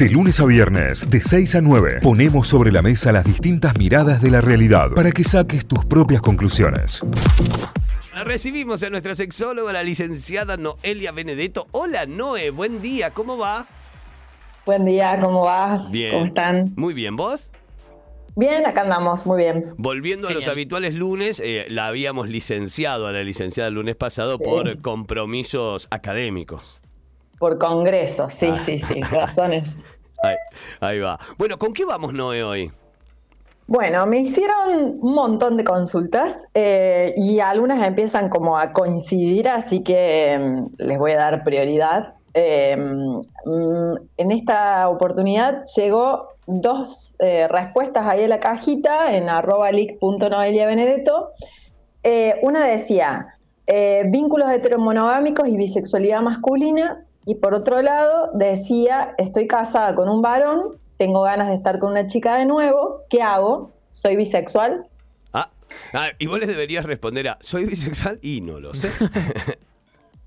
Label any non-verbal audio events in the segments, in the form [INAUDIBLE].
De lunes a viernes, de 6 a 9, ponemos sobre la mesa las distintas miradas de la realidad para que saques tus propias conclusiones. Recibimos a nuestra sexóloga, la licenciada Noelia Benedetto. Hola Noé, buen día, ¿cómo va? Buen día, ¿cómo va? Bien. ¿Cómo están? Muy bien, ¿vos? Bien, acá andamos, muy bien. Volviendo a los habituales lunes, eh, la habíamos licenciado a la licenciada el lunes pasado Sí. por compromisos académicos. Por congreso, sí, Ah. sí, sí, razones. [LAUGHS] Ahí, ahí va. Bueno, ¿con qué vamos Noé hoy? Bueno, me hicieron un montón de consultas eh, y algunas empiezan como a coincidir, así que mm, les voy a dar prioridad. Eh, mm, en esta oportunidad llegó dos eh, respuestas ahí en la cajita en arroba benedetto. Eh, una decía vínculos heteromonogámicos y bisexualidad masculina y por otro lado decía estoy casada con un varón, tengo ganas de estar con una chica de nuevo, ¿qué hago? ¿Soy bisexual? Ah, ah, y vos les deberías responder a, ¿soy bisexual? Y no lo sé. [LAUGHS]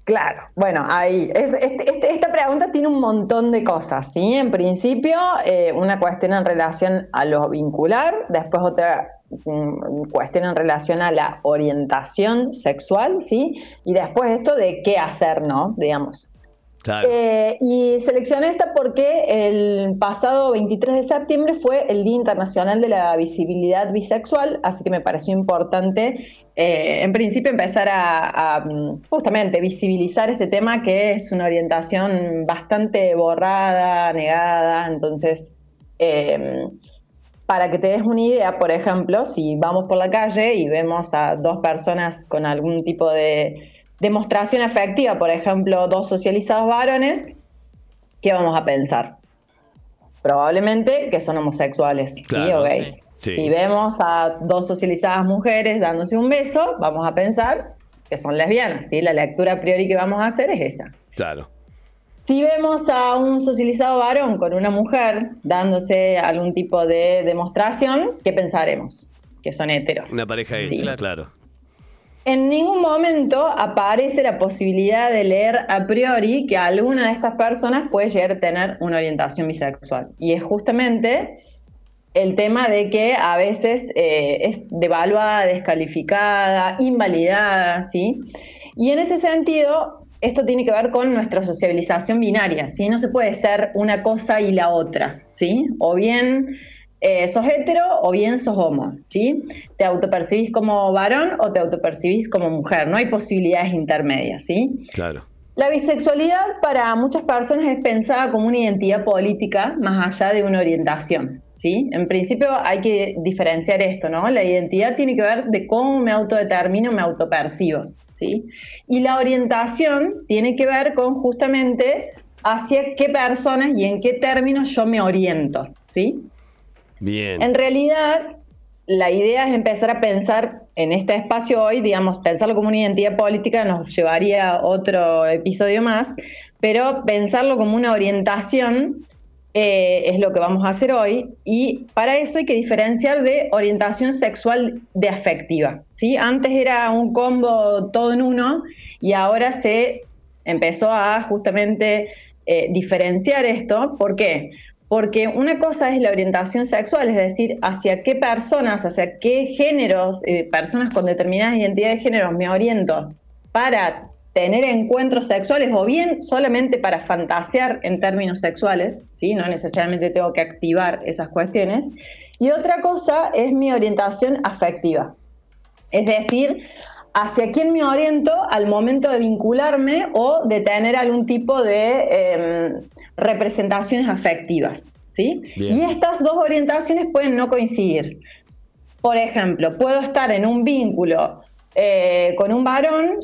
Claro, bueno, ahí. Es- este- este- esta pregunta tiene un montón de cosas, ¿sí? En principio, eh, una cuestión en relación a lo vincular, después otra mm, cuestión en relación a la orientación sexual, ¿sí? Y después esto de qué hacer, ¿no? Digamos. Eh, y seleccioné esta porque el pasado 23 de septiembre fue el Día Internacional de la Visibilidad Bisexual, así que me pareció importante, eh, en principio, empezar a, justamente visibilizar este tema que es una orientación bastante borrada, negada, entonces... eh, para que te des una idea, por ejemplo, si vamos por la calle y vemos a dos personas con algún tipo de demostración afectiva, por ejemplo, dos socializados varones, ¿qué vamos a pensar? Probablemente que son homosexuales, ¿sí? O gays. sí. Si vemos a dos socializadas mujeres dándose un beso, vamos a pensar que son lesbianas, ¿sí? La lectura a priori que vamos a hacer es esa. Claro. Si vemos a un socializado varón con una mujer dándose algún tipo de demostración, ¿qué pensaremos? Que son heteros. Una pareja Sí. claro. En ningún momento aparece la posibilidad de leer a priori que alguna de estas personas puede llegar a tener una orientación bisexual. Y es justamente el tema de que a veces eh, es devaluada, descalificada, invalidada, ¿sí? Y en ese sentido, esto tiene que ver con nuestra sociabilización binaria, ¿sí? No se puede ser una cosa y la otra, ¿sí? O bien eh, sos hetero o bien sos homo, ¿sí? Te autopercibís como varón o te autopercibís como mujer, no hay posibilidades intermedias, ¿sí? Claro. La bisexualidad para muchas personas es pensada como una identidad política más allá de una orientación. ¿sí? En principio hay que diferenciar esto, ¿no? La identidad tiene que ver de cómo me autodetermino, me autopercibo. ¿sí? Y la orientación tiene que ver con justamente hacia qué personas y en qué términos yo me oriento. ¿sí? Bien. En realidad, la idea es empezar a pensar en este espacio hoy, digamos, pensarlo como una identidad política nos llevaría a otro episodio más, pero pensarlo como una orientación eh, es lo que vamos a hacer hoy y para eso hay que diferenciar de orientación sexual de afectiva. ¿sí? Antes era un combo todo en uno y ahora se empezó a justamente eh, diferenciar esto. ¿Por qué? Porque una cosa es la orientación sexual, es decir, hacia qué personas, hacia qué géneros, eh, personas con determinadas identidades de género me oriento para tener encuentros sexuales o bien solamente para fantasear en términos sexuales, ¿sí? no necesariamente tengo que activar esas cuestiones. Y otra cosa es mi orientación afectiva, es decir, hacia quién me oriento al momento de vincularme o de tener algún tipo de eh, representaciones afectivas. ¿sí? Bien. Y estas dos orientaciones pueden no coincidir. Por ejemplo, puedo estar en un vínculo eh, con un varón,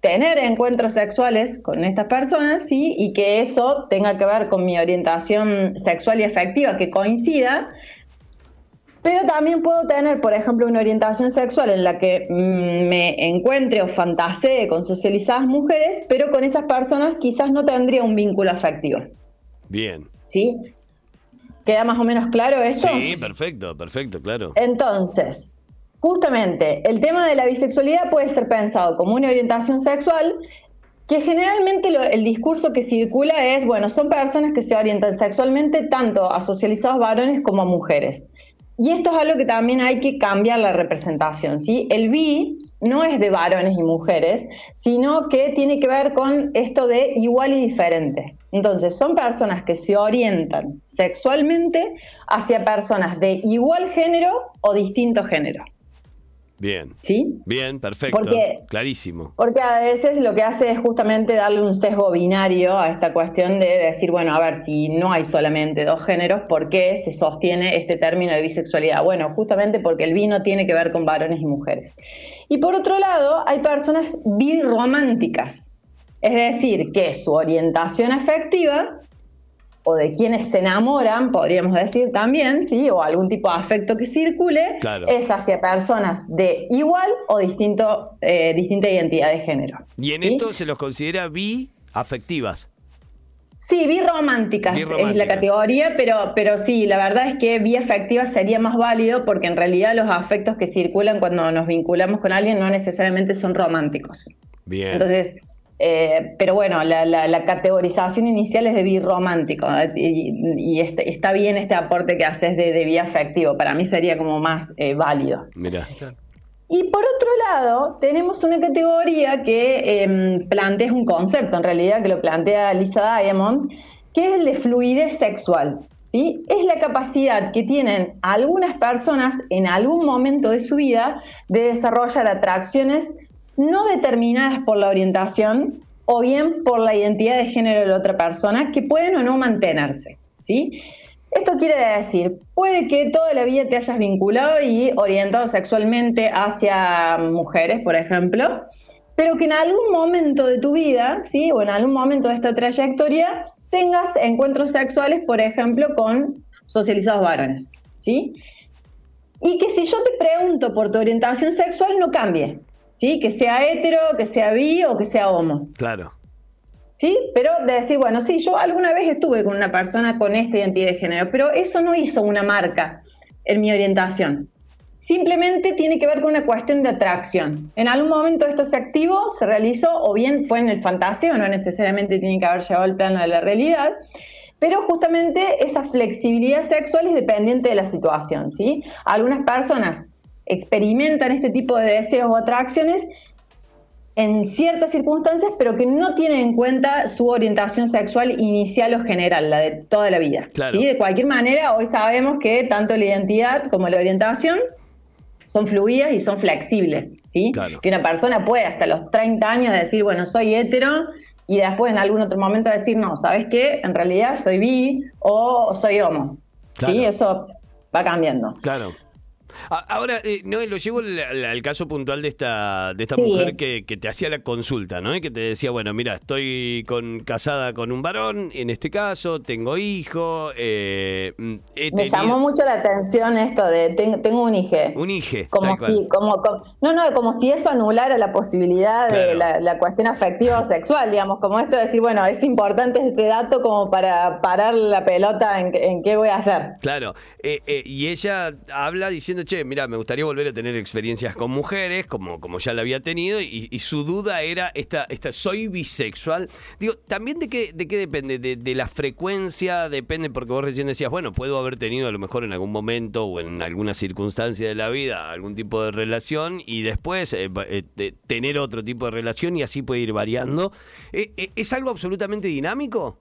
tener encuentros sexuales con estas personas, ¿sí? y que eso tenga que ver con mi orientación sexual y afectiva, que coincida, pero también puedo tener, por ejemplo, una orientación sexual en la que mm, me encuentre o fantasee con socializadas mujeres, pero con esas personas quizás no tendría un vínculo afectivo. Bien. ¿Sí? ¿Queda más o menos claro esto? Sí, perfecto, perfecto, claro. Entonces, justamente, el tema de la bisexualidad puede ser pensado como una orientación sexual que generalmente el discurso que circula es, bueno, son personas que se orientan sexualmente tanto a socializados varones como a mujeres. Y esto es algo que también hay que cambiar la representación, ¿sí? El bi no es de varones y mujeres, sino que tiene que ver con esto de igual y diferente. Entonces, son personas que se orientan sexualmente hacia personas de igual género o distinto género. Bien. ¿Sí? Bien, perfecto. Clarísimo. Porque a veces lo que hace es justamente darle un sesgo binario a esta cuestión de decir, bueno, a ver, si no hay solamente dos géneros, ¿por qué se sostiene este término de bisexualidad? Bueno, justamente porque el vino tiene que ver con varones y mujeres. Y por otro lado, hay personas birrománticas. Es decir, que su orientación afectiva o de quienes se enamoran, podríamos decir también, ¿sí? o algún tipo de afecto que circule, es hacia personas de igual o distinto, eh, distinta identidad de género. ¿Y en esto se los considera bi-afectivas? Sí, birrománticas, es la categoría, pero, pero sí, la verdad es que bi-afectivas sería más válido porque en realidad los afectos que circulan cuando nos vinculamos con alguien no necesariamente son románticos. Bien. Entonces, eh, pero bueno, la, categorización inicial es de birromántico y, y este, está bien este aporte que haces de, de afectivo. Para mí sería como más eh, válido. Mira. Y por otro lado, tenemos una categoría que em, plantea un concepto, en realidad, que lo plantea Lisa Diamond, que es el de fluidez sexual. ¿sí? Es la capacidad que tienen algunas personas en algún momento de su vida de desarrollar atracciones no determinadas por la orientación o bien por la identidad de género de la otra persona, que pueden o no mantenerse. ¿sí? Esto quiere decir, puede que toda la vida te hayas vinculado y orientado sexualmente hacia mujeres, por ejemplo, pero que en algún momento de tu vida, ¿sí? o en algún momento de esta trayectoria, tengas encuentros sexuales, por ejemplo, con socializados varones. ¿sí? Y que si yo te pregunto por tu orientación sexual, no cambie. ¿Sí? Que sea hetero, que sea bi o que sea homo. Claro. ¿Sí? Pero de decir, bueno, sí, yo alguna vez estuve con una persona con esta identidad de género, pero eso no hizo una marca en mi orientación. Simplemente tiene que ver con una cuestión de atracción. En algún momento esto se activó, se realizó, o bien fue en el fantaseo, no necesariamente tiene que haber llevado al plano de la realidad, pero justamente esa flexibilidad sexual es dependiente de la situación, ¿sí? Algunas personas experimentan este tipo de deseos o atracciones en ciertas circunstancias, pero que no tienen en cuenta su orientación sexual inicial o general, la de toda la vida. De cualquier manera, hoy sabemos que tanto la identidad como la orientación son fluidas y son flexibles, ¿sí? Que una persona puede hasta los 30 años decir, bueno, soy hetero, y después en algún otro momento decir, no, ¿sabes qué? En realidad soy bi o soy homo. ¿Sí? Eso va cambiando. Claro. Ahora, eh, no, lo llevo al, caso puntual de esta, de esta mujer que, te hacía la consulta, ¿no? Y que te decía, bueno, mira, estoy con, casada con un varón, en este caso, tengo hijo. Eh, mm, Me llamó mucho la atención esto de tengo un hijo. Un hijo. Como si, como, no, no, como si eso anulara la posibilidad de la, cuestión afectiva o sexual, digamos, como esto de decir, bueno, es importante este dato como para parar la pelota en, qué voy a hacer. Claro, eh, y ella habla diciendo, che, mira, me gustaría volver a tener experiencias con mujeres, como, como ya la había tenido, y, su duda era, esta, esta, ¿soy bisexual? Digo, ¿también de qué, de qué depende? De, la frecuencia, depende, porque vos recién decías, bueno, puedo haber tenido a lo mejor en algún momento o en alguna circunstancia de la vida algún tipo de relación y después eh, eh, tener otro tipo de relación y así puede ir variando. Eh, ¿Es algo absolutamente dinámico?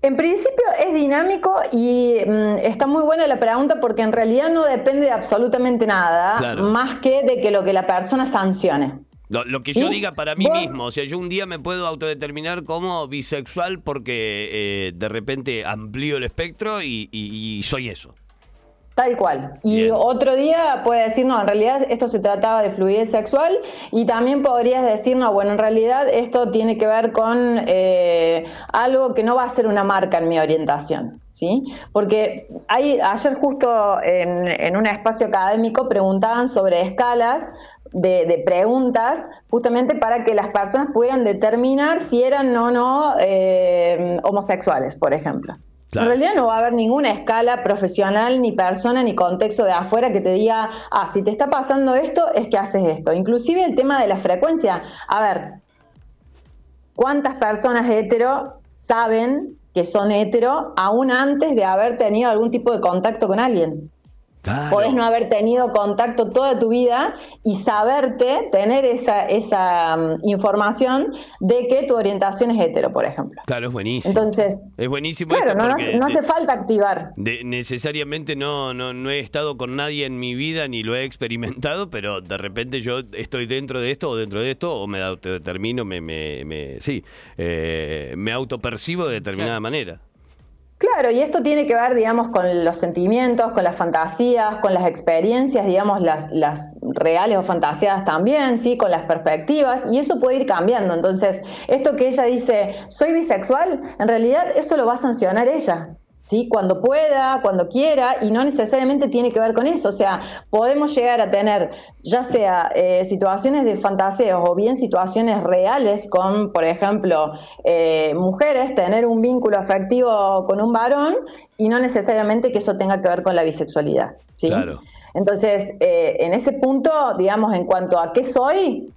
En principio es dinámico y mm, está muy buena la pregunta porque en realidad no depende de absolutamente nada, más que de que lo que la persona sancione. Lo, que yo diga para mí mismo, o sea, yo un día me puedo autodeterminar como bisexual porque eh, de repente amplío el espectro y soy eso. Tal cual. Y otro día puede decir, no, en realidad esto se trataba de fluidez sexual y también podrías decir, no, bueno, en realidad esto tiene que ver con eh, algo que no va a ser una marca en mi orientación. ¿Sí? Porque hay, ayer justo en, un espacio académico preguntaban sobre escalas de, preguntas justamente para que las personas pudieran determinar si eran o no eh, homosexuales, por ejemplo. En realidad no va a haber ninguna escala profesional, ni persona, ni contexto de afuera que te diga, ah, si te está pasando esto, es que haces esto. Inclusive el tema de la frecuencia. A ver, ¿cuántas personas hetero saben que son hetero aún antes de haber tenido algún tipo de contacto con alguien? Podés no haber tenido contacto toda tu vida y saberte, tener esa, esa mm, información de que tu orientación es hetero, por ejemplo. Claro, es buenísimo. Entonces, es buenísimo. Claro, no, no, hace falta activar. necesariamente no, no, no he estado con nadie en mi vida ni lo he experimentado, pero de repente yo estoy dentro de esto o dentro de esto o me autodetermino, me, me, me, sí, eh, me autopercibo de determinada manera. Claro, y esto tiene que ver, digamos, con los sentimientos, con las fantasías, con las experiencias, digamos, las, las reales o fantaseadas también, ¿sí? Con las perspectivas, y eso puede ir cambiando. Entonces, esto que ella dice, soy bisexual, en realidad eso lo va a sancionar ella. ¿Sí? Cuando pueda, cuando quiera, y no necesariamente tiene que ver con eso. O sea, podemos llegar a tener ya sea eh, situaciones de fantaseos o bien situaciones reales con, por ejemplo, eh, mujeres, tener un vínculo afectivo con un varón y no necesariamente que eso tenga que ver con la bisexualidad. ¿sí? Claro. Entonces, eh, en ese punto, digamos, en cuanto a qué soy,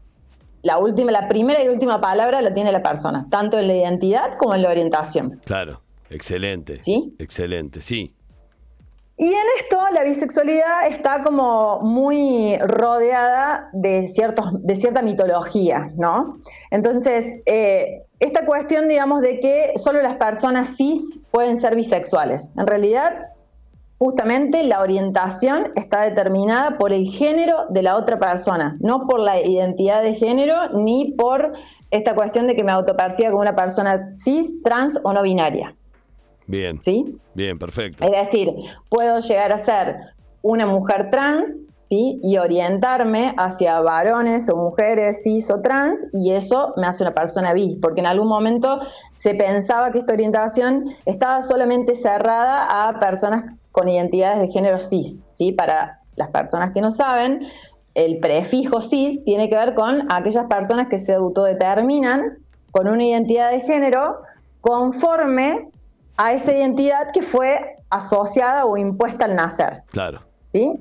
la última, la primera y última palabra la tiene la persona, tanto en la identidad como en la orientación. Claro. Excelente. ¿Sí? Excelente, sí. Y en esto la bisexualidad está como muy rodeada de, ciertos, de cierta mitología, ¿no? Entonces, eh, esta cuestión, digamos, de que solo las personas cis pueden ser bisexuales. En realidad, justamente la orientación está determinada por el género de la otra persona, no por la identidad de género ni por esta cuestión de que me autoperciba como una persona cis, trans o no binaria. Bien. ¿Sí? Bien, perfecto. Es decir, puedo llegar a ser una mujer trans, ¿sí? Y orientarme hacia varones o mujeres cis o trans, y eso me hace una persona bis, porque en algún momento se pensaba que esta orientación estaba solamente cerrada a personas con identidades de género cis, ¿sí? Para las personas que no saben, el prefijo cis tiene que ver con aquellas personas que se autodeterminan con una identidad de género conforme a esa identidad que fue asociada o impuesta al nacer. Claro. ¿Sí?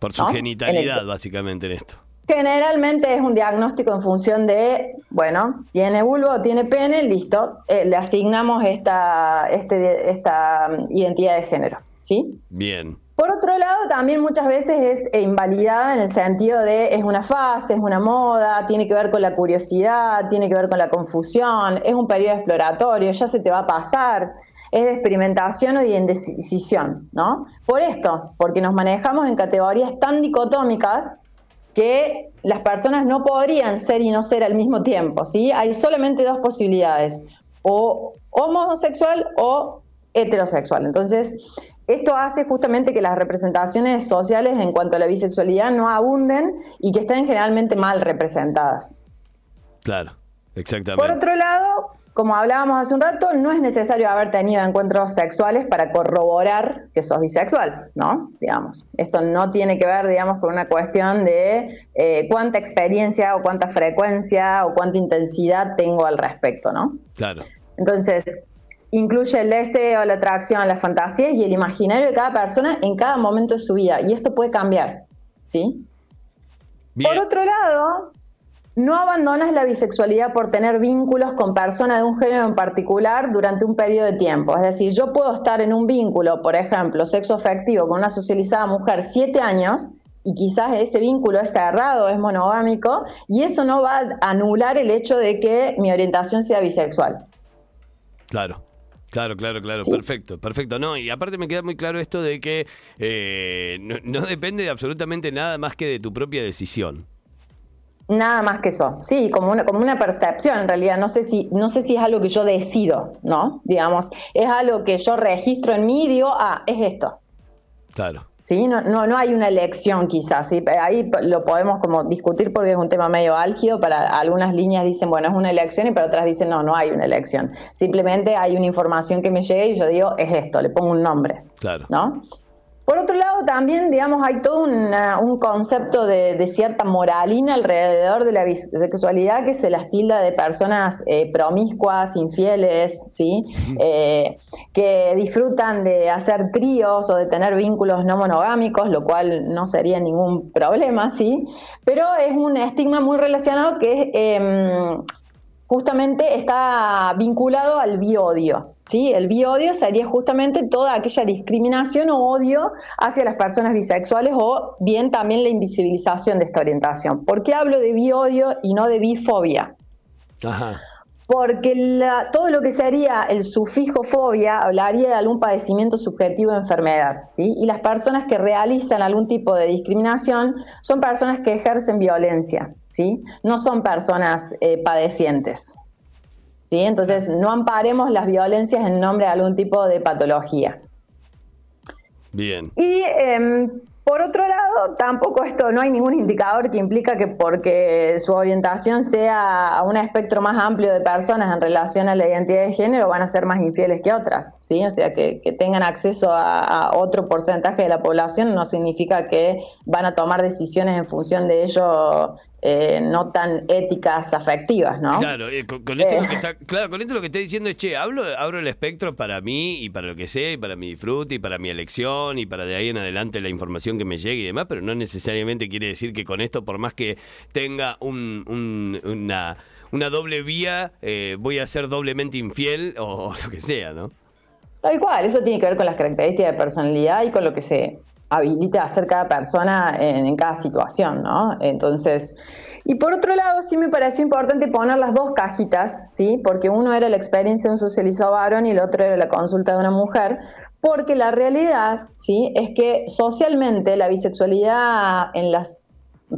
Por su genitalidad, básicamente, en esto. Generalmente es un diagnóstico en función de, bueno, tiene vulvo o tiene pene, listo, eh, le asignamos esta, este, esta identidad de género, ¿sí? Bien. Por otro lado, también muchas veces es invalidada en el sentido de es una fase, es una moda, tiene que ver con la curiosidad, tiene que ver con la confusión, es un periodo exploratorio, ya se te va a pasar es de experimentación o de indecisión, ¿no? Por esto, porque nos manejamos en categorías tan dicotómicas que las personas no podrían ser y no ser al mismo tiempo, ¿sí? Hay solamente dos posibilidades, o homosexual o heterosexual. Entonces, esto hace justamente que las representaciones sociales en cuanto a la bisexualidad no abunden y que estén generalmente mal representadas. Claro, exactamente. Por otro lado, como hablábamos hace un rato, no es necesario haber tenido encuentros sexuales para corroborar que sos bisexual, ¿no? Digamos, esto no tiene que ver, digamos, con una cuestión de eh, cuánta experiencia o cuánta frecuencia o cuánta intensidad tengo al respecto, ¿no? Claro. Entonces, incluye el deseo, la atracción, las fantasías y el imaginario de cada persona en cada momento de su vida. Y esto puede cambiar, ¿sí? Por otro lado, no abandonas la bisexualidad por tener vínculos con personas de un género en particular durante un periodo de tiempo. Es decir, yo puedo estar en un vínculo, por ejemplo, sexo afectivo con una socializada mujer siete años y quizás ese vínculo es cerrado, es monogámico, y eso no va a anular el hecho de que mi orientación sea bisexual. Claro. Claro, claro, claro, perfecto, perfecto. No, y aparte me queda muy claro esto de que eh, no depende de absolutamente nada más que de tu propia decisión. Nada más que eso, sí, como una, como una percepción en realidad, no sé, si, no sé si es algo que yo decido, ¿no? Digamos, es algo que yo registro en mí y digo, ah, es esto. Claro. Sí, no, no, no hay una elección quizás, ¿sí? ahí lo podemos como discutir porque es un tema medio álgido, para algunas líneas dicen, bueno, es una elección y para otras dicen, no, no hay una elección, simplemente hay una información que me llega y yo digo, es esto, le pongo un nombre. Claro. ¿No? Por otro lado, también, digamos, hay todo un concepto de, cierta moralina alrededor de la bisexualidad que se las tilda de personas eh, promiscuas, infieles, ¿sí? Eh, que disfrutan de hacer tríos o de tener vínculos no monogámicos, lo cual no sería ningún problema, ¿sí? Pero es un estigma muy relacionado que es em, justamente está vinculado al biodio. ¿Sí? El biodio sería justamente toda aquella discriminación o odio hacia las personas bisexuales o bien también la invisibilización de esta orientación. ¿Por qué hablo de biodio y no de bifobia? Ajá porque todo lo que sería el sufijo fobia hablaría de algún padecimiento subjetivo de enfermedad, ¿sí? Y las personas que realizan algún tipo de discriminación son personas que ejercen violencia, ¿sí? No son personas eh, padecientes, ¿sí? Entonces, no amparemos las violencias en nombre de algún tipo de patología. Bien. Y em, por otro lado, tampoco esto, no hay ningún indicador que implica que porque su orientación sea a un espectro más amplio de personas en relación a la identidad de género van a ser más infieles que otras, ¿sí? O sea, que, tengan acceso a, otro porcentaje de la población no significa que van a tomar decisiones en función de ello eh, no tan éticas afectivas, ¿no? Claro, eh, con, esto lo que eh. está, claro, con esto lo que está diciendo es, che, hablo, abro el espectro para mí y para lo que sé, y para mi disfrute y para mi elección y para de ahí en adelante la información que me llegue y demás, pero no necesariamente quiere decir que con esto, por más que tenga un, una, una doble vía, voy a ser doblemente infiel o, lo que sea, ¿no? Tal cual, eso tiene que ver con las características de personalidad y con lo que se habilita a hacer cada persona en, cada situación, ¿no? Entonces, y por otro lado, sí me pareció importante poner las dos cajitas, ¿sí? Porque uno era la experiencia de un socializado varón y el otro era la consulta de una mujer, porque la realidad, ¿sí? Es que socialmente la bisexualidad en las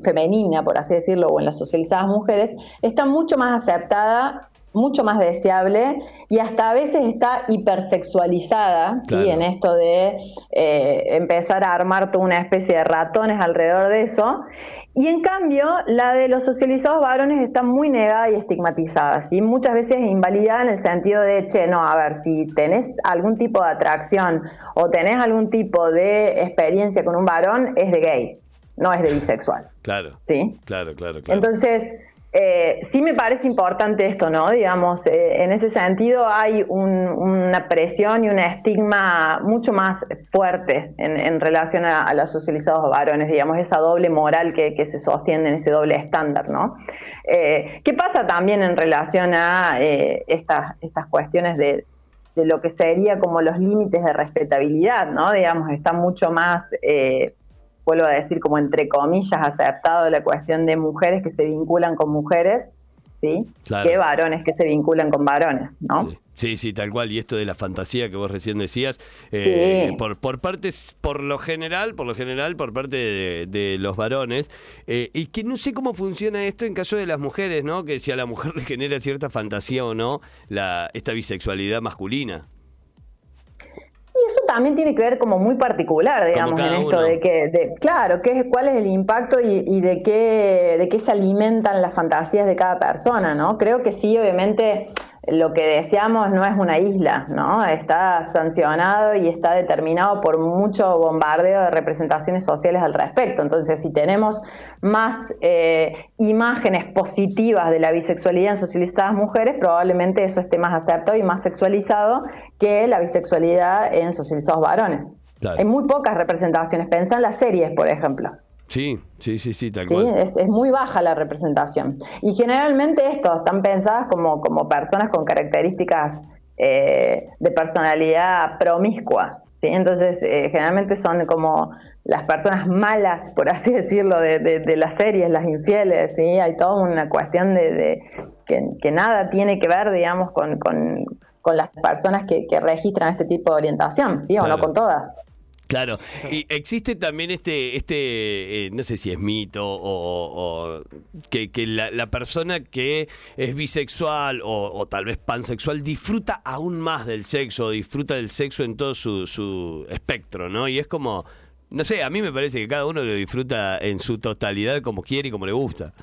femenina, por así decirlo, o en las socializadas mujeres, está mucho más aceptada mucho más deseable y hasta a veces está hipersexualizada, ¿sí? En esto de eh, empezar a armar toda una especie de ratones alrededor de eso. Y en cambio, la de los socializados varones está muy negada y estigmatizada, ¿sí? Muchas veces invalidada en el sentido de, che, no, a ver, si tenés algún tipo de atracción o tenés algún tipo de experiencia con un varón, es de gay, no es de bisexual. Claro. ¿Sí? Claro, claro, claro. Entonces, eh, sí me parece importante esto, ¿no? Digamos, eh, en ese sentido hay una presión y un estigma mucho más fuerte en, relación a, los socializados varones, digamos, esa doble moral que, se sostiene en ese doble estándar, ¿no? Eh, ¿Qué pasa también en relación a estas, cuestiones de, de, lo que sería como los límites de respetabilidad, ¿no? Digamos, está mucho más vuelvo a decir, como entre comillas, aceptado la cuestión de mujeres que se vinculan con mujeres, ¿sí? Que varones que se vinculan con varones, ¿no? Sí. Sí, tal cual. Y esto de la fantasía que vos recién decías, eh, por, por partes, por lo general, por lo general, por parte de, los varones, eh, y que no sé cómo funciona esto en caso de las mujeres, ¿no? Que si a la mujer [LAUGHS] le genera cierta fantasía o no la, esta bisexualidad masculina. También tiene que ver como muy particular, digamos, en esto de que, de, claro, qué, cuál es el impacto y, y, de, qué, de qué se alimentan las fantasías de cada persona, ¿no? Creo que sí, obviamente, lo que deseamos no es una isla, ¿no? Está sancionado y está determinado por mucho bombardeo de representaciones sociales al respecto. Entonces, si tenemos más eh, imágenes positivas de la bisexualidad en socializadas mujeres, probablemente eso esté más aceptado y más sexualizado que la bisexualidad en socializados varones. Hay muy pocas representaciones. Pensá en las series, por ejemplo. Sí, sí, sí, sí, tal ¿Sí? Es, es, muy baja la representación. Y generalmente estos están pensadas como, como personas con características eh, de personalidad promiscua. ¿sí? Entonces, eh, generalmente son como las personas malas, por así decirlo, de, de, las series, las infieles. ¿sí? Hay toda una cuestión de, que, nada tiene que ver, digamos, con, con, con las personas que, que, registran este tipo de orientación, ¿sí? O no con todas. Claro, y existe también este, este eh, no sé si es mito o, que, la, persona que es bisexual o, tal vez pansexual disfruta aún más del sexo, disfruta del sexo en todo su, su espectro, ¿no? Y es como, no sé, a mí me parece que cada uno lo disfruta en su totalidad como quiere y como le gusta.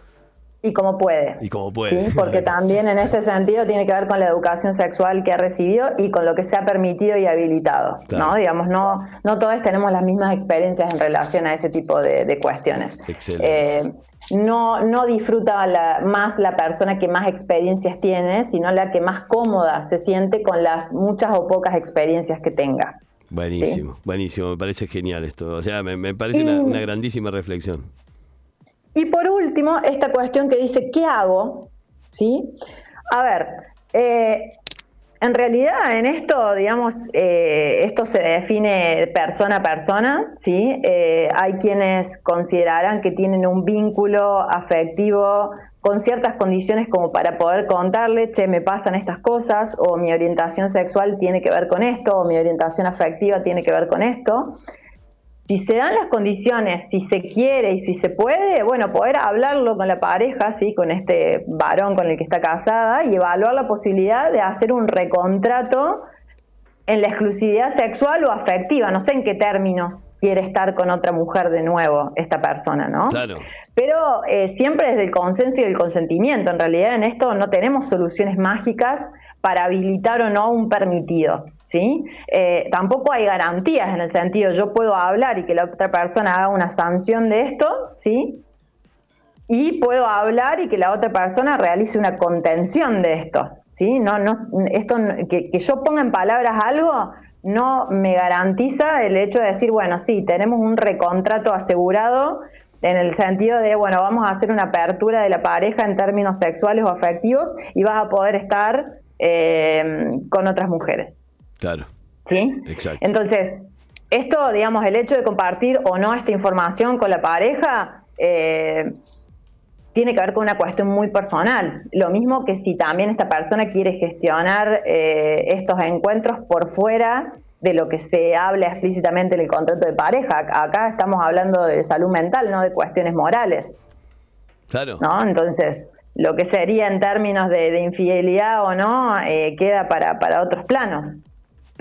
Y como puede. Y como puede. ¿sí? Porque [LAUGHS] también en este sentido tiene que ver con la educación sexual que ha recibido y con lo que se ha permitido y habilitado. ¿no? Digamos, no, no todos tenemos las mismas experiencias en relación a ese tipo de, cuestiones. Excelente. Eh, no, no disfruta más la persona que más experiencias tiene, sino la que más cómoda se siente con las muchas o pocas experiencias que tenga. Buenísimo, buenísimo, me parece genial esto. O sea, me, parece una, una grandísima reflexión. Y por último, esta cuestión que dice, ¿qué hago? ¿Sí? A ver, eh, en realidad, en esto, digamos, eh, esto se define persona a persona, ¿sí? Eh, hay quienes considerarán que tienen un vínculo afectivo con ciertas condiciones como para poder contarle, che, me pasan estas cosas, o mi orientación sexual tiene que ver con esto, o mi orientación afectiva tiene que ver con esto si se dan las condiciones, si se quiere y si se puede, bueno, poder hablarlo con la pareja, ¿sí? con este varón con el que está casada y evaluar la posibilidad de hacer un recontrato en la exclusividad sexual o afectiva. No sé en qué términos quiere estar con otra mujer de nuevo esta persona, ¿no? Claro. Pero eh, siempre desde el consenso y el consentimiento. En realidad en esto no tenemos soluciones mágicas para habilitar o no un permitido. ¿sí? Eh, tampoco hay garantías en el sentido, yo puedo hablar y que la otra persona haga una sanción de esto, ¿sí? Y puedo hablar y que la otra persona realice una contención de esto, ¿sí? No, no, esto, que, que yo ponga en palabras algo no me garantiza el hecho de decir, bueno, sí, tenemos un recontrato asegurado en el sentido de, bueno, vamos a hacer una apertura de la pareja en términos sexuales o afectivos y vas a poder estar eh, con otras mujeres. Claro. ¿Sí? Exacto. Entonces, esto, digamos, el hecho de compartir o no esta información con la pareja eh, tiene que ver con una cuestión muy personal. Lo mismo que si también esta persona quiere gestionar eh, estos encuentros por fuera de lo que se habla explícitamente en el contrato de pareja. Acá estamos hablando de salud mental, no de cuestiones morales. Claro. ¿no? Entonces, lo que sería en términos de, infidelidad o no, eh, queda para, para otros planos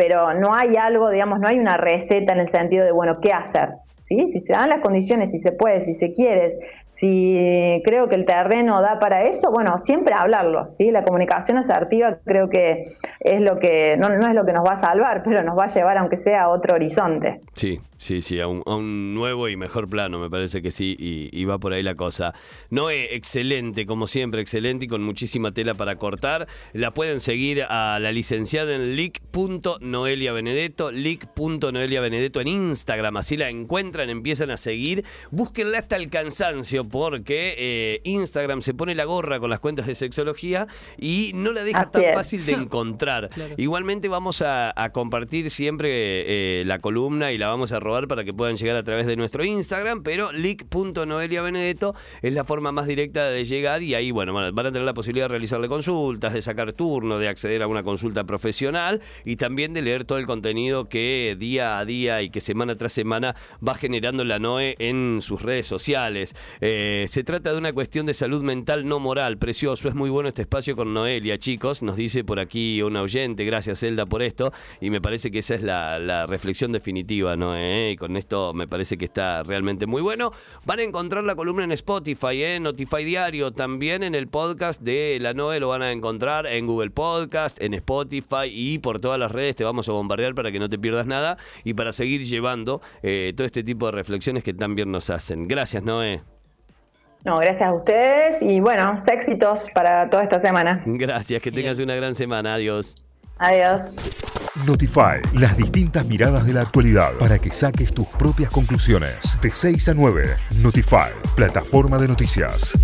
pero no hay algo, digamos, no hay una receta en el sentido de, bueno, ¿qué hacer? ¿Sí? Si se dan las condiciones, si se puede, si se quiere, si creo que el terreno da para eso, bueno, siempre hablarlo, ¿sí? La comunicación asertiva creo que es lo que, no, no es lo que nos va a salvar, [LAUGHS] pero nos va a llevar, aunque sea a otro horizonte. Sí, Sí, sí, a un, nuevo y mejor plano, me parece que sí, y, va por ahí la cosa. Noé, excelente, como siempre, excelente y con muchísima tela para cortar. La pueden seguir a la licenciada en lic.noeliabenedetto, lic.noeliabenedetto en Instagram, así la encuentran, empiezan a seguir. Búsquenla hasta el cansancio, porque eh, Instagram se pone la gorra con las cuentas de sexología y no la deja tan fácil de [LAUGHS] encontrar. Igualmente vamos a, compartir siempre eh, la columna y la vamos a para que puedan llegar a través de nuestro Instagram, pero leak.noeliabenedetto es la forma más directa de llegar y ahí, bueno, van a tener la posibilidad de realizarle consultas, de sacar turno, de acceder a una consulta profesional y también de leer todo el contenido que día a día y que semana tras semana va generando la NOE en sus redes sociales. Eh, se trata de una cuestión de salud mental no moral, precioso, es muy bueno este espacio con Noelia, chicos, nos dice por aquí un oyente, gracias Zelda por esto, y me parece que esa es la, reflexión definitiva, Noé y con esto me parece que está realmente muy bueno. Van a encontrar la columna en Spotify, ¿eh? Notify Diario, también en el podcast de La Noe lo van a encontrar en Google Podcast, en Spotify y por todas las redes te vamos a bombardear para que no te pierdas nada y para seguir llevando eh, todo este tipo de reflexiones que tan bien nos hacen. Gracias, Noé. No, gracias a ustedes y bueno, éxitos para toda esta semana. Gracias, que tengas una gran semana. Adiós. Adiós. Notify, las distintas miradas de la actualidad para que saques tus propias conclusiones. De 6 a 9, Notify, plataforma de noticias.